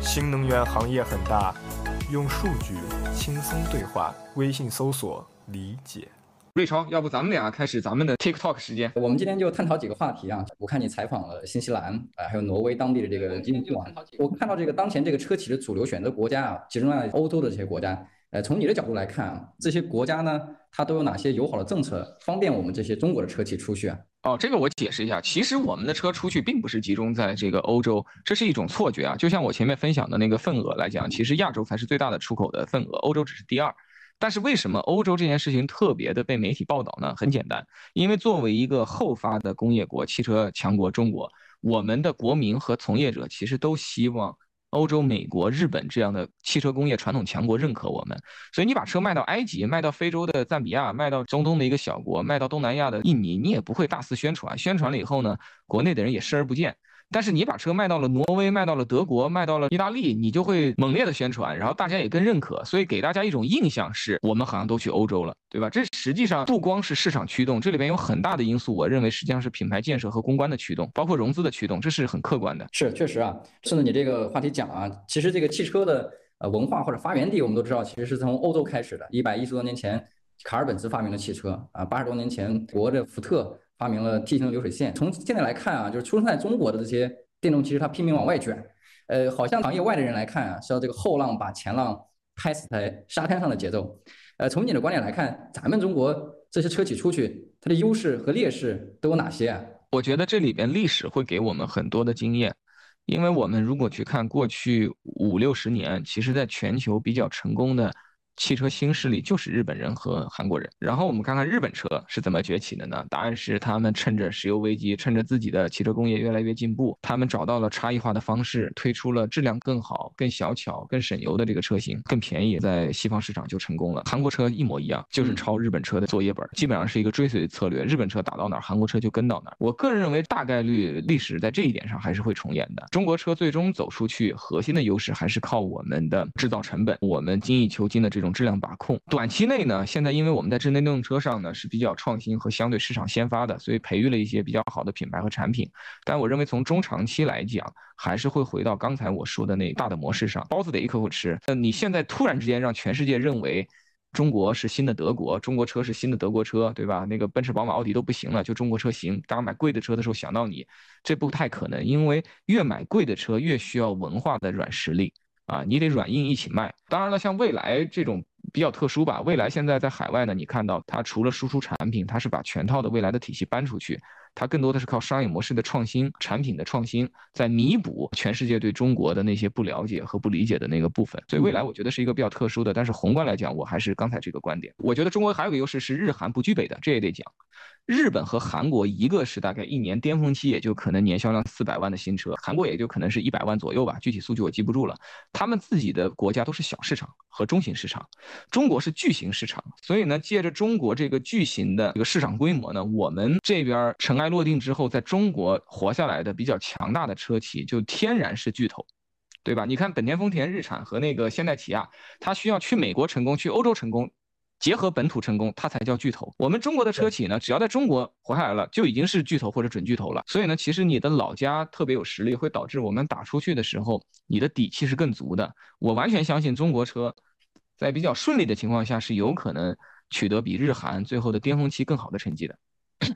新能源行业很大，用数据轻松对话。微信搜索理解。瑞超，要不咱们俩开始咱们的 TikTok 时间？我们今天就探讨几个话题啊。我看你采访了新西兰啊，还有挪威当地的这个经济网。我看到这个当前这个车企的主流选择国家啊，集中在欧洲的这些国家。呃，从你的角度来看啊，这些国家呢，它都有哪些友好的政策，方便我们这些中国的车企出去啊？哦，这个我解释一下，其实我们的车出去并不是集中在这个欧洲，这是一种错觉啊。就像我前面分享的那个份额来讲，其实亚洲才是最大的出口的份额，欧洲只是第二。但是为什么欧洲这件事情特别的被媒体报道呢？很简单，因为作为一个后发的工业国、汽车强国中国，我们的国民和从业者其实都希望。欧洲、美国、日本这样的汽车工业传统强国认可我们，所以你把车卖到埃及、卖到非洲的赞比亚、卖到中东的一个小国、卖到东南亚的印尼，你也不会大肆宣传。宣传了以后呢，国内的人也视而不见。但是你把车卖到了挪威，卖到了德国，卖到了意大利，你就会猛烈的宣传，然后大家也更认可，所以给大家一种印象是我们好像都去欧洲了，对吧？这实际上不光是市场驱动，这里边有很大的因素，我认为实际上是品牌建设和公关的驱动，包括融资的驱动，这是很客观的。是，确实啊。顺着你这个话题讲啊，其实这个汽车的呃文化或者发源地，我们都知道，其实是从欧洲开始的。一百一十多年前，卡尔本茨发明了汽车啊，八十多年前，国的福特。发明了 T 型的流水线。从现在来看啊，就是出生在中国的这些电动汽车，它拼命往外卷。呃，好像行业外的人来看啊，是要这个后浪把前浪拍死在沙滩上的节奏。呃，从你的观点来看，咱们中国这些车企出去，它的优势和劣势都有哪些啊？我觉得这里边历史会给我们很多的经验，因为我们如果去看过去五六十年，其实在全球比较成功的。汽车新势力就是日本人和韩国人。然后我们看看日本车是怎么崛起的呢？答案是他们趁着石油危机，趁着自己的汽车工业越来越进步，他们找到了差异化的方式，推出了质量更好、更小巧、更省油的这个车型，更便宜，在西方市场就成功了。韩国车一模一样，就是抄日本车的作业本，基本上是一个追随策略。日本车打到哪儿，韩国车就跟到哪儿。我个人认为，大概率历史在这一点上还是会重演的。中国车最终走出去，核心的优势还是靠我们的制造成本，我们精益求精的这种。质量把控，短期内呢，现在因为我们在智能电动车上呢是比较创新和相对市场先发的，所以培育了一些比较好的品牌和产品。但我认为从中长期来讲，还是会回到刚才我说的那大的模式上，包子得一口口吃。那你现在突然之间让全世界认为中国是新的德国，中国车是新的德国车，对吧？那个奔驰、宝马、奥迪都不行了，就中国车行。大家买贵的车的时候想到你，这不太可能，因为越买贵的车越需要文化的软实力。啊，你得软硬一起卖。当然了，像蔚来这种比较特殊吧。蔚来现在在海外呢，你看到它除了输出产品，它是把全套的未来的体系搬出去，它更多的是靠商业模式的创新、产品的创新，在弥补全世界对中国的那些不了解和不理解的那个部分。所以未来我觉得是一个比较特殊的。但是宏观来讲，我还是刚才这个观点。我觉得中国还有个优势是日韩不具备的，这也得讲。日本和韩国，一个是大概一年巅峰期也就可能年销量四百万的新车，韩国也就可能是一百万左右吧，具体数据我记不住了。他们自己的国家都是小市场和中型市场，中国是巨型市场，所以呢，借着中国这个巨型的这个市场规模呢，我们这边尘埃落定之后，在中国活下来的比较强大的车企就天然是巨头，对吧？你看本田、丰田、日产和那个现代、起亚，它需要去美国成功，去欧洲成功。结合本土成功，它才叫巨头。我们中国的车企呢，只要在中国活下来了，就已经是巨头或者准巨头了。所以呢，其实你的老家特别有实力，会导致我们打出去的时候，你的底气是更足的。我完全相信中国车，在比较顺利的情况下，是有可能取得比日韩最后的巅峰期更好的成绩的。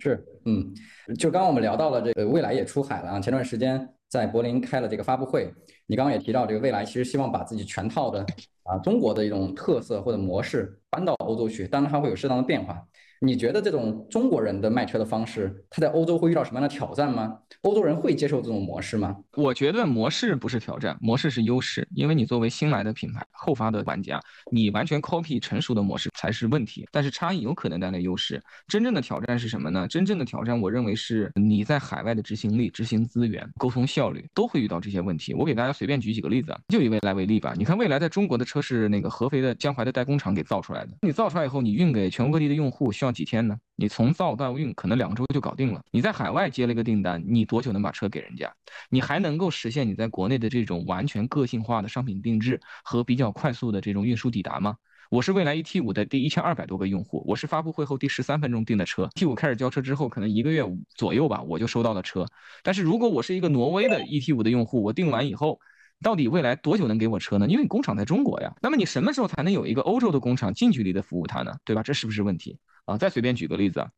是，嗯，就刚刚我们聊到了这个蔚来也出海了啊，前段时间在柏林开了这个发布会，你刚刚也提到这个未来其实希望把自己全套的。啊，中国的一种特色或者模式搬到欧洲去，当然它会有适当的变化。你觉得这种中国人的卖车的方式，他在欧洲会遇到什么样的挑战吗？欧洲人会接受这种模式吗？我觉得模式不是挑战，模式是优势。因为你作为新来的品牌、后发的玩家，你完全 copy 成熟的模式才是问题。但是差异有可能带来优势。真正的挑战是什么呢？真正的挑战，我认为是你在海外的执行力、执行资源、沟通效率都会遇到这些问题。我给大家随便举几个例子，就以未来为例吧。你看未来在中国的车是那个合肥的江淮的代工厂给造出来的，你造出来以后，你运给全国各地的用户需要几天呢？你从造到运可能两周就搞定了。你在海外接了一个订单，你多久能把车给人家？你还能够实现你在国内的这种完全个性化的商品定制和比较快速的这种运输抵达吗？我是蔚来 ET 五的第一千二百多个用户，我是发布会后第十三分钟订的车，T 五开始交车之后，可能一个月左右吧，我就收到了车。但是如果我是一个挪威的 ET 五的用户，我订完以后。到底未来多久能给我车呢？因为你工厂在中国呀。那么你什么时候才能有一个欧洲的工厂近距离的服务它呢？对吧？这是不是问题啊？再随便举个例子啊。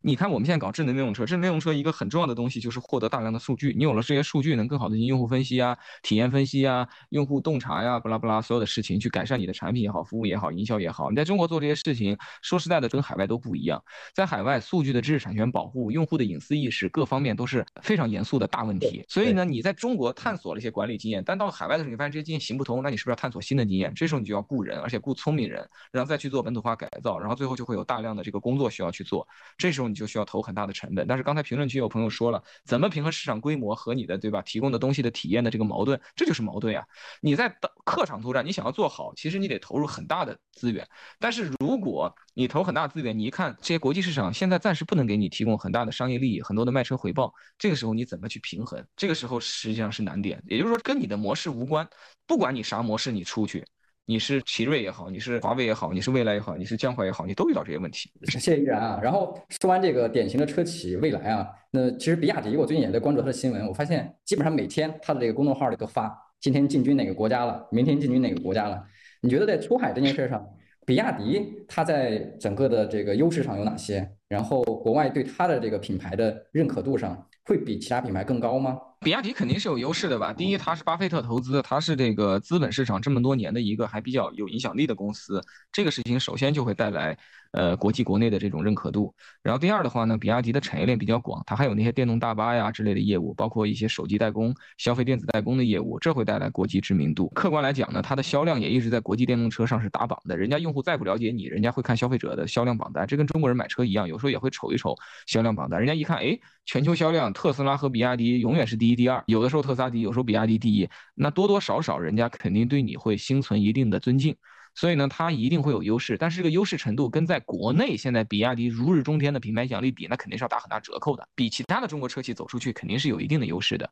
你看，我们现在搞智能电动车，智能电动车一个很重要的东西就是获得大量的数据。你有了这些数据，能更好的进行用户分析啊、体验分析啊、用户洞察呀、巴拉巴拉所有的事情，去改善你的产品也好、服务也好、营销也好。你在中国做这些事情，说实在的，跟海外都不一样。在海外，数据的知识产权保护、用户的隐私意识各方面都是非常严肃的大问题。所以呢，你在中国探索了一些管理经验，但到海外的时候，你发现这些经验行不通，那你是不是要探索新的经验？这时候你就要雇人，而且雇聪明人，然后再去做本土化改造，然后最后就会有大量的这个工作需要去做。这这时候你就需要投。很大的成本，但是刚才评论区有朋友说了，怎么平衡市场规模和你的对吧提供的东西的体验的这个矛盾，这就是矛盾呀。你在客场作战，你想要做好，其实你得投入很大的资源。但是如果你投很大资源，你一看这些国际市场现在暂时不能给你提供很大的商业利益，很多的卖车回报，这个时候你怎么去平衡？这个时候实际上是难点。也就是说，跟你的模式无关，不管你啥模式，你出去。你是奇瑞也好，你是华为也好，你是蔚来也好，你是江淮也好，你都遇到这些问题。谢谢依然啊。然后说完这个典型的车企蔚来啊，那其实比亚迪，我最近也在关注它的新闻，我发现基本上每天它的这个公众号里都发今天进军哪个国家了，明天进军哪个国家了。你觉得在出海这件事上，比亚迪它在整个的这个优势上有哪些？然后国外对它的这个品牌的认可度上会比其他品牌更高吗？比亚迪肯定是有优势的吧？第一，它是巴菲特投资，它是这个资本市场这么多年的一个还比较有影响力的公司，这个事情首先就会带来。呃，国际国内的这种认可度。然后第二的话呢，比亚迪的产业链比较广，它还有那些电动大巴呀之类的业务，包括一些手机代工、消费电子代工的业务，这会带来国际知名度。客观来讲呢，它的销量也一直在国际电动车上是打榜的。人家用户再不了解你，人家会看消费者的销量榜单，这跟中国人买车一样，有时候也会瞅一瞅销量榜单。人家一看，哎，全球销量，特斯拉和比亚迪永远是第一、第二，有的时候特斯拉第一，有时候比亚迪第一，那多多少少人家肯定对你会心存一定的尊敬。所以呢，它一定会有优势，但是这个优势程度跟在国内现在比亚迪如日中天的品牌影响力比，那肯定是要打很大折扣的。比其他的中国车企走出去，肯定是有一定的优势的。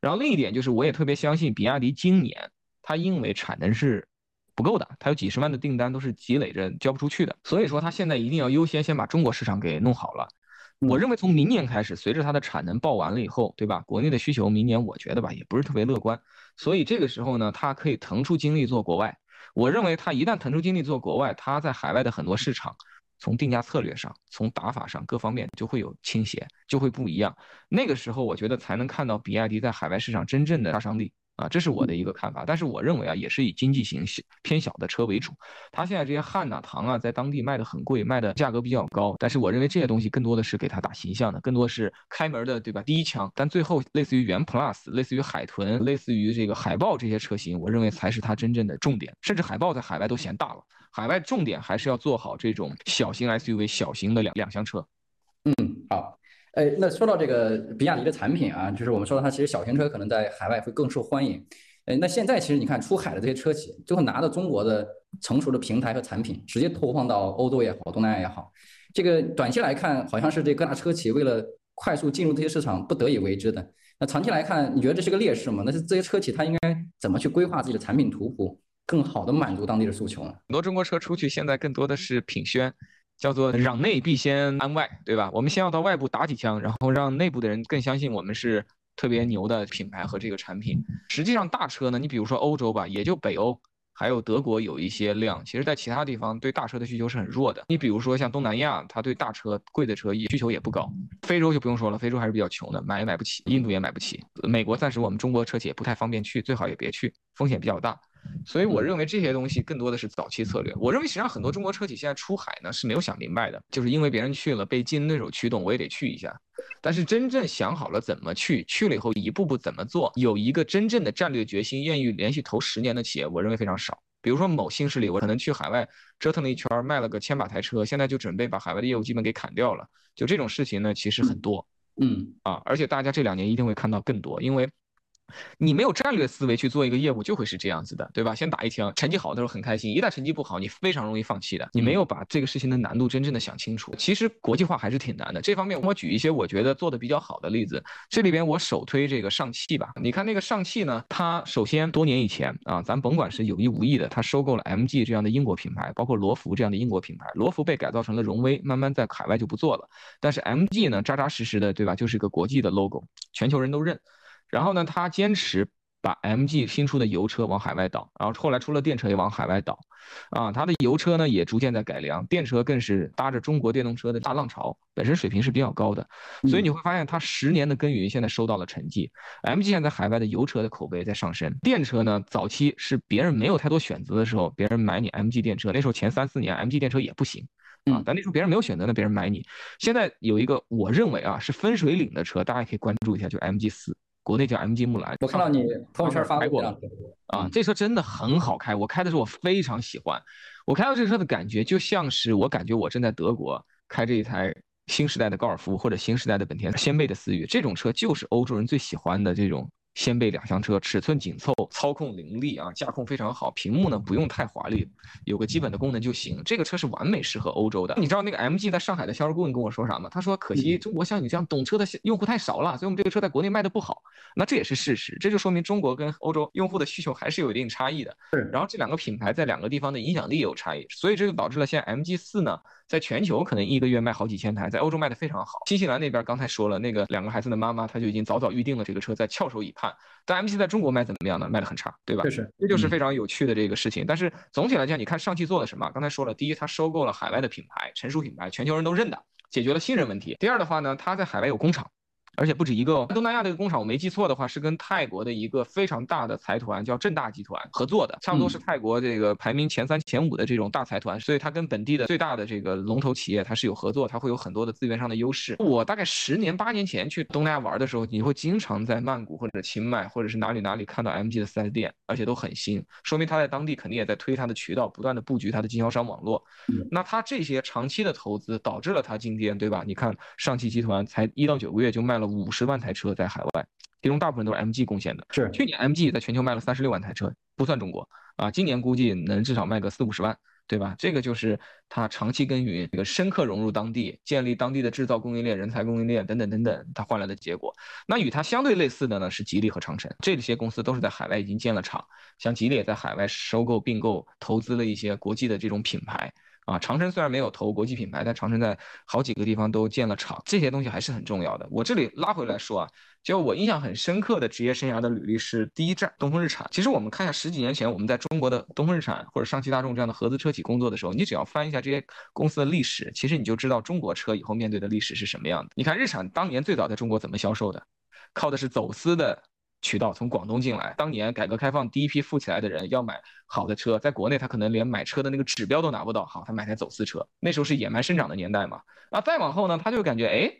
然后另一点就是，我也特别相信比亚迪今年它因为产能是不够的，它有几十万的订单都是积累着交不出去的，所以说它现在一定要优先先把中国市场给弄好了。我认为从明年开始，随着它的产能爆完了以后，对吧？国内的需求明年我觉得吧也不是特别乐观，所以这个时候呢，它可以腾出精力做国外。我认为它一旦腾出精力做国外，它在海外的很多市场，从定价策略上、从打法上各方面就会有倾斜，就会不一样。那个时候，我觉得才能看到比亚迪在海外市场真正的杀伤力。啊，这是我的一个看法，但是我认为啊，也是以经济型小偏小的车为主。它现在这些汉呐、唐啊，在当地卖的很贵，卖的价格比较高。但是我认为这些东西更多的是给它打形象的，更多是开门的，对吧？第一枪。但最后类似于元 Plus、类似于海豚、类似于这个海豹这些车型，我认为才是它真正的重点。甚至海豹在海外都嫌大了，海外重点还是要做好这种小型 SUV、小型的两两厢车。嗯，好。哎，那说到这个比亚迪的产品啊，就是我们说到它其实小型车可能在海外会更受欢迎。哎，那现在其实你看出海的这些车企，最后拿到中国的成熟的平台和产品，直接投放到欧洲也好，东南亚也好，这个短期来看好像是这各大车企为了快速进入这些市场不得已为之的。那长期来看，你觉得这是个劣势吗？那是这些车企它应该怎么去规划自己的产品图谱，更好的满足当地的诉求呢？很多中国车出去现在更多的是品宣。叫做攘内必先安外，对吧？我们先要到外部打几枪，然后让内部的人更相信我们是特别牛的品牌和这个产品。实际上，大车呢，你比如说欧洲吧，也就北欧还有德国有一些量，其实在其他地方对大车的需求是很弱的。你比如说像东南亚，它对大车贵的车也需求也不高。非洲就不用说了，非洲还是比较穷的，买也买不起。印度也买不起。美国暂时我们中国车企也不太方便去，最好也别去，风险比较大。所以我认为这些东西更多的是早期策略。我认为实际上很多中国车企现在出海呢是没有想明白的，就是因为别人去了被竞争对手驱动，我也得去一下。但是真正想好了怎么去，去了以后一步步怎么做，有一个真正的战略决心，愿意连续投十年的企业，我认为非常少。比如说某新势力，我可能去海外折腾了一圈，卖了个千把台车，现在就准备把海外的业务基本给砍掉了。就这种事情呢，其实很多。嗯啊，而且大家这两年一定会看到更多，因为。你没有战略思维去做一个业务，就会是这样子的，对吧？先打一枪，成绩好的时候很开心，一旦成绩不好，你非常容易放弃的。你没有把这个事情的难度真正的想清楚。其实国际化还是挺难的。这方面我举一些我觉得做的比较好的例子。这里边我首推这个上汽吧。你看那个上汽呢，它首先多年以前啊，咱甭管是有意无意的，它收购了 MG 这样的英国品牌，包括罗孚这样的英国品牌。罗孚被改造成了荣威，慢慢在海外就不做了。但是 MG 呢，扎扎实实的，对吧？就是一个国际的 logo，全球人都认。然后呢，他坚持把 MG 新出的油车往海外倒，然后后来出了电车也往海外倒，啊，他的油车呢也逐渐在改良，电车更是搭着中国电动车的大浪潮，本身水平是比较高的，所以你会发现他十年的耕耘现在收到了成绩。MG 现在海外的油车的口碑在上升，电车呢早期是别人没有太多选择的时候，别人买你 MG 电车，那时候前三四年 MG 电车也不行。啊，但那时候别人没有选择，那别人买你。现在有一个，我认为啊是分水岭的车，大家可以关注一下，就 MG 四，国内叫 MG 木兰。我看到你朋友圈发过了，啊，这车真的很好开，我开的时候我非常喜欢。我开到这车的感觉，就像是我感觉我正在德国开这一台新时代的高尔夫或者新时代的本田掀背的思域，这种车就是欧洲人最喜欢的这种。掀背两厢车，尺寸紧凑，操控凌厉啊，驾控非常好，屏幕呢不用太华丽，有个基本的功能就行。这个车是完美适合欧洲的。你知道那个 MG 在上海的销售顾问跟我说啥吗？他说可惜中国像你这样懂车的用户太少了，所以我们这个车在国内卖的不好。那这也是事实，这就说明中国跟欧洲用户的需求还是有一定差异的。是。然后这两个品牌在两个地方的影响力也有差异，所以这就导致了现在 MG 四呢，在全球可能一个月卖好几千台，在欧洲卖的非常好。新西兰那边刚才说了，那个两个孩子的妈妈，她就已经早早预定了这个车，在翘首以盼。但 M C 在中国卖怎么样呢？卖的很差，对吧？确实，这就是非常有趣的这个事情。但是总体来讲，你看上汽做了什么？刚才说了，第一，它收购了海外的品牌，成熟品牌，全球人都认的，解决了信任问题。第二的话呢，它在海外有工厂。而且不止一个哦，东南亚这个工厂我没记错的话，是跟泰国的一个非常大的财团叫正大集团合作的，差不多是泰国这个排名前三前五的这种大财团，所以它跟本地的最大的这个龙头企业它是有合作，它会有很多的资源上的优势。我大概十年八年前去东南亚玩的时候，你会经常在曼谷或者清迈或者是哪里哪里看到 MG 的 4S 店，而且都很新，说明他在当地肯定也在推他的渠道，不断的布局他的经销商网络。那他这些长期的投资导致了他今天，对吧？你看上汽集团才一到九个月就卖了五十万台车。车在海外，其中大部分都是 MG 贡献的。是去年 MG 在全球卖了三十六万台车，不算中国啊。今年估计能至少卖个四五十万，对吧？这个就是它长期耕耘，这个深刻融入当地，建立当地的制造供应链、人才供应链等等等等，它换来的结果。那与它相对类似的呢，是吉利和长城，这些公司都是在海外已经建了厂。像吉利也在海外收购并购投资了一些国际的这种品牌。啊，长城虽然没有投国际品牌，但长城在好几个地方都建了厂，这些东西还是很重要的。我这里拉回来说啊，就我印象很深刻的职业生涯的履历是第一站东风日产。其实我们看一下十几年前我们在中国的东风日产或者上汽大众这样的合资车企工作的时候，你只要翻一下这些公司的历史，其实你就知道中国车以后面对的历史是什么样的。你看日产当年最早在中国怎么销售的，靠的是走私的。渠道从广东进来，当年改革开放第一批富起来的人要买好的车，在国内他可能连买车的那个指标都拿不到，好，他买台走私车。那时候是野蛮生长的年代嘛。那再往后呢，他就感觉，哎，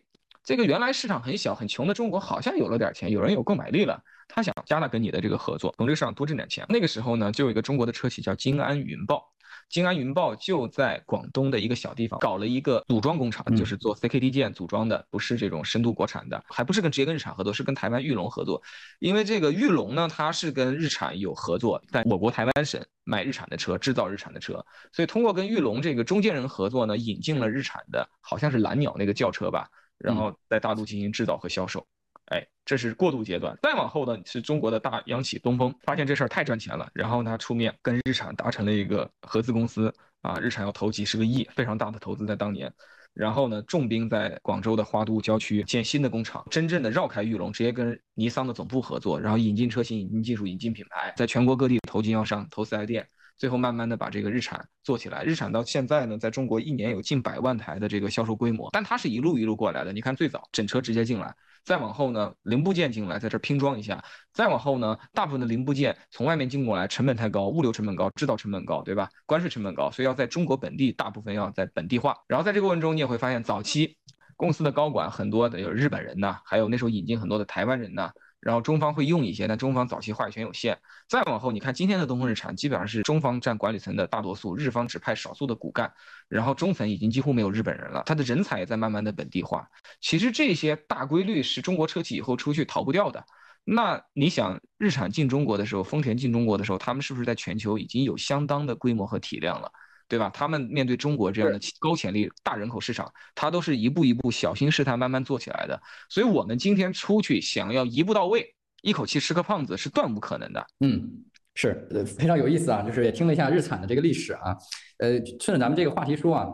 这个原来市场很小很穷的中国好像有了点钱，有人有购买力了，他想加大跟你的这个合作，从这个市场多挣点钱。那个时候呢，就有一个中国的车企叫金安云豹。金安云豹就在广东的一个小地方搞了一个组装工厂，就是做 CKD 件组装的，不是这种深度国产的，还不是跟直接跟日产合作，是跟台湾玉龙合作。因为这个玉龙呢，它是跟日产有合作，在我国台湾省卖日产的车，制造日产的车，所以通过跟玉龙这个中间人合作呢，引进了日产的，好像是蓝鸟那个轿车吧，然后在大陆进行制造和销售。哎，这是过渡阶段，再往后呢是中国的大央企东风，发现这事儿太赚钱了，然后呢出面跟日产达成了一个合资公司啊，日产要投几十个亿，非常大的投资在当年，然后呢重兵在广州的花都郊区建新的工厂，真正的绕开玉龙，直接跟尼桑的总部合作，然后引进车型、引进技术、引进品牌，在全国各地投经销商、投四 S 店。最后慢慢的把这个日产做起来，日产到现在呢，在中国一年有近百万台的这个销售规模，但它是一路一路过来的。你看最早整车直接进来，再往后呢，零部件进来，在这拼装一下，再往后呢，大部分的零部件从外面进过来，成本太高，物流成本高，制造成本高，对吧？关税成本高，所以要在中国本地大部分要在本地化。然后在这个过程中，你也会发现，早期公司的高管很多的有日本人呐，还有那时候引进很多的台湾人呐。然后中方会用一些，但中方早期话语权有限。再往后，你看今天的东风日产，基本上是中方占管理层的大多数，日方只派少数的骨干，然后中层已经几乎没有日本人了，他的人才也在慢慢的本地化。其实这些大规律是中国车企以后出去逃不掉的。那你想，日产进中国的时候，丰田进中国的时候，他们是不是在全球已经有相当的规模和体量了？对吧？他们面对中国这样的高潜力、大人口市场，他都是一步一步小心试探、慢慢做起来的。所以，我们今天出去想要一步到位、一口气吃个胖子，是断无可能的。嗯，是，呃，非常有意思啊。就是也听了一下日产的这个历史啊。呃，顺着咱们这个话题说啊，